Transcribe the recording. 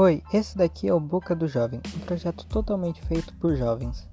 Oi, esse daqui é o Boca do Jovem, um projeto totalmente feito por jovens.